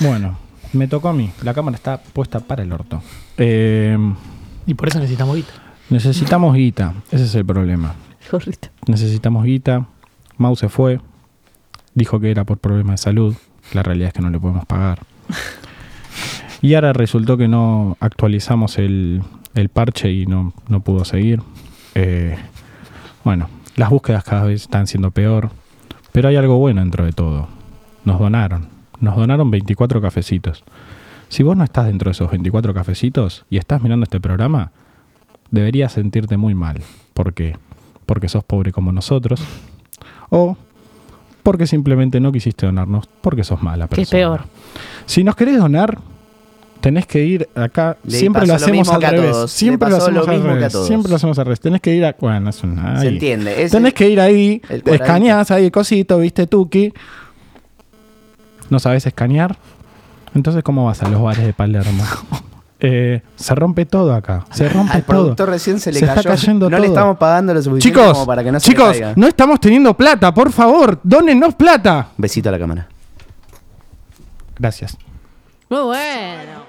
Bueno, me tocó a mí. La cámara está puesta para el orto. Eh, Y por eso necesitamos guita. necesitamos guita. Ese es el problema. Gorrito. Necesitamos guita. Mau se fue. Dijo que era por problemas de salud. La realidad es que no le podemos pagar. Y ahora resultó que no actualizamos el, el parche y no, no pudo seguir. Eh, bueno, las búsquedas cada vez están siendo peor. Pero hay algo bueno dentro de todo. Nos donaron. Nos donaron 24 cafecitos. Si vos no estás dentro de esos 24 cafecitos y estás mirando este programa, deberías sentirte muy mal. ¿Por qué? Porque sos pobre como nosotros. O porque simplemente no quisiste donarnos porque sos mala Que persona. es peor. Si nos querés donar, tenés que ir acá. Le siempre lo hacemos al revés. Siempre lo hacemos lo al revés. Siempre lo hacemos al revés. Tenés que ir a. Bueno, es una. Se entiende. Es Tenés el- que ir ahí, escaneás ahí el cosito, viste, Tuki. No sabes escanear. Entonces, ¿cómo vas a los bares de Palermo? Eh, se rompe todo acá. Se rompe Al todo. productor recién se le Se está cayó. cayendo no le todo. estamos pagando lo suficiente Chicos, como para que no se chicos, le caiga. no estamos teniendo plata, por favor, dónennos plata. Besito a la cámara. Gracias. Muy bueno.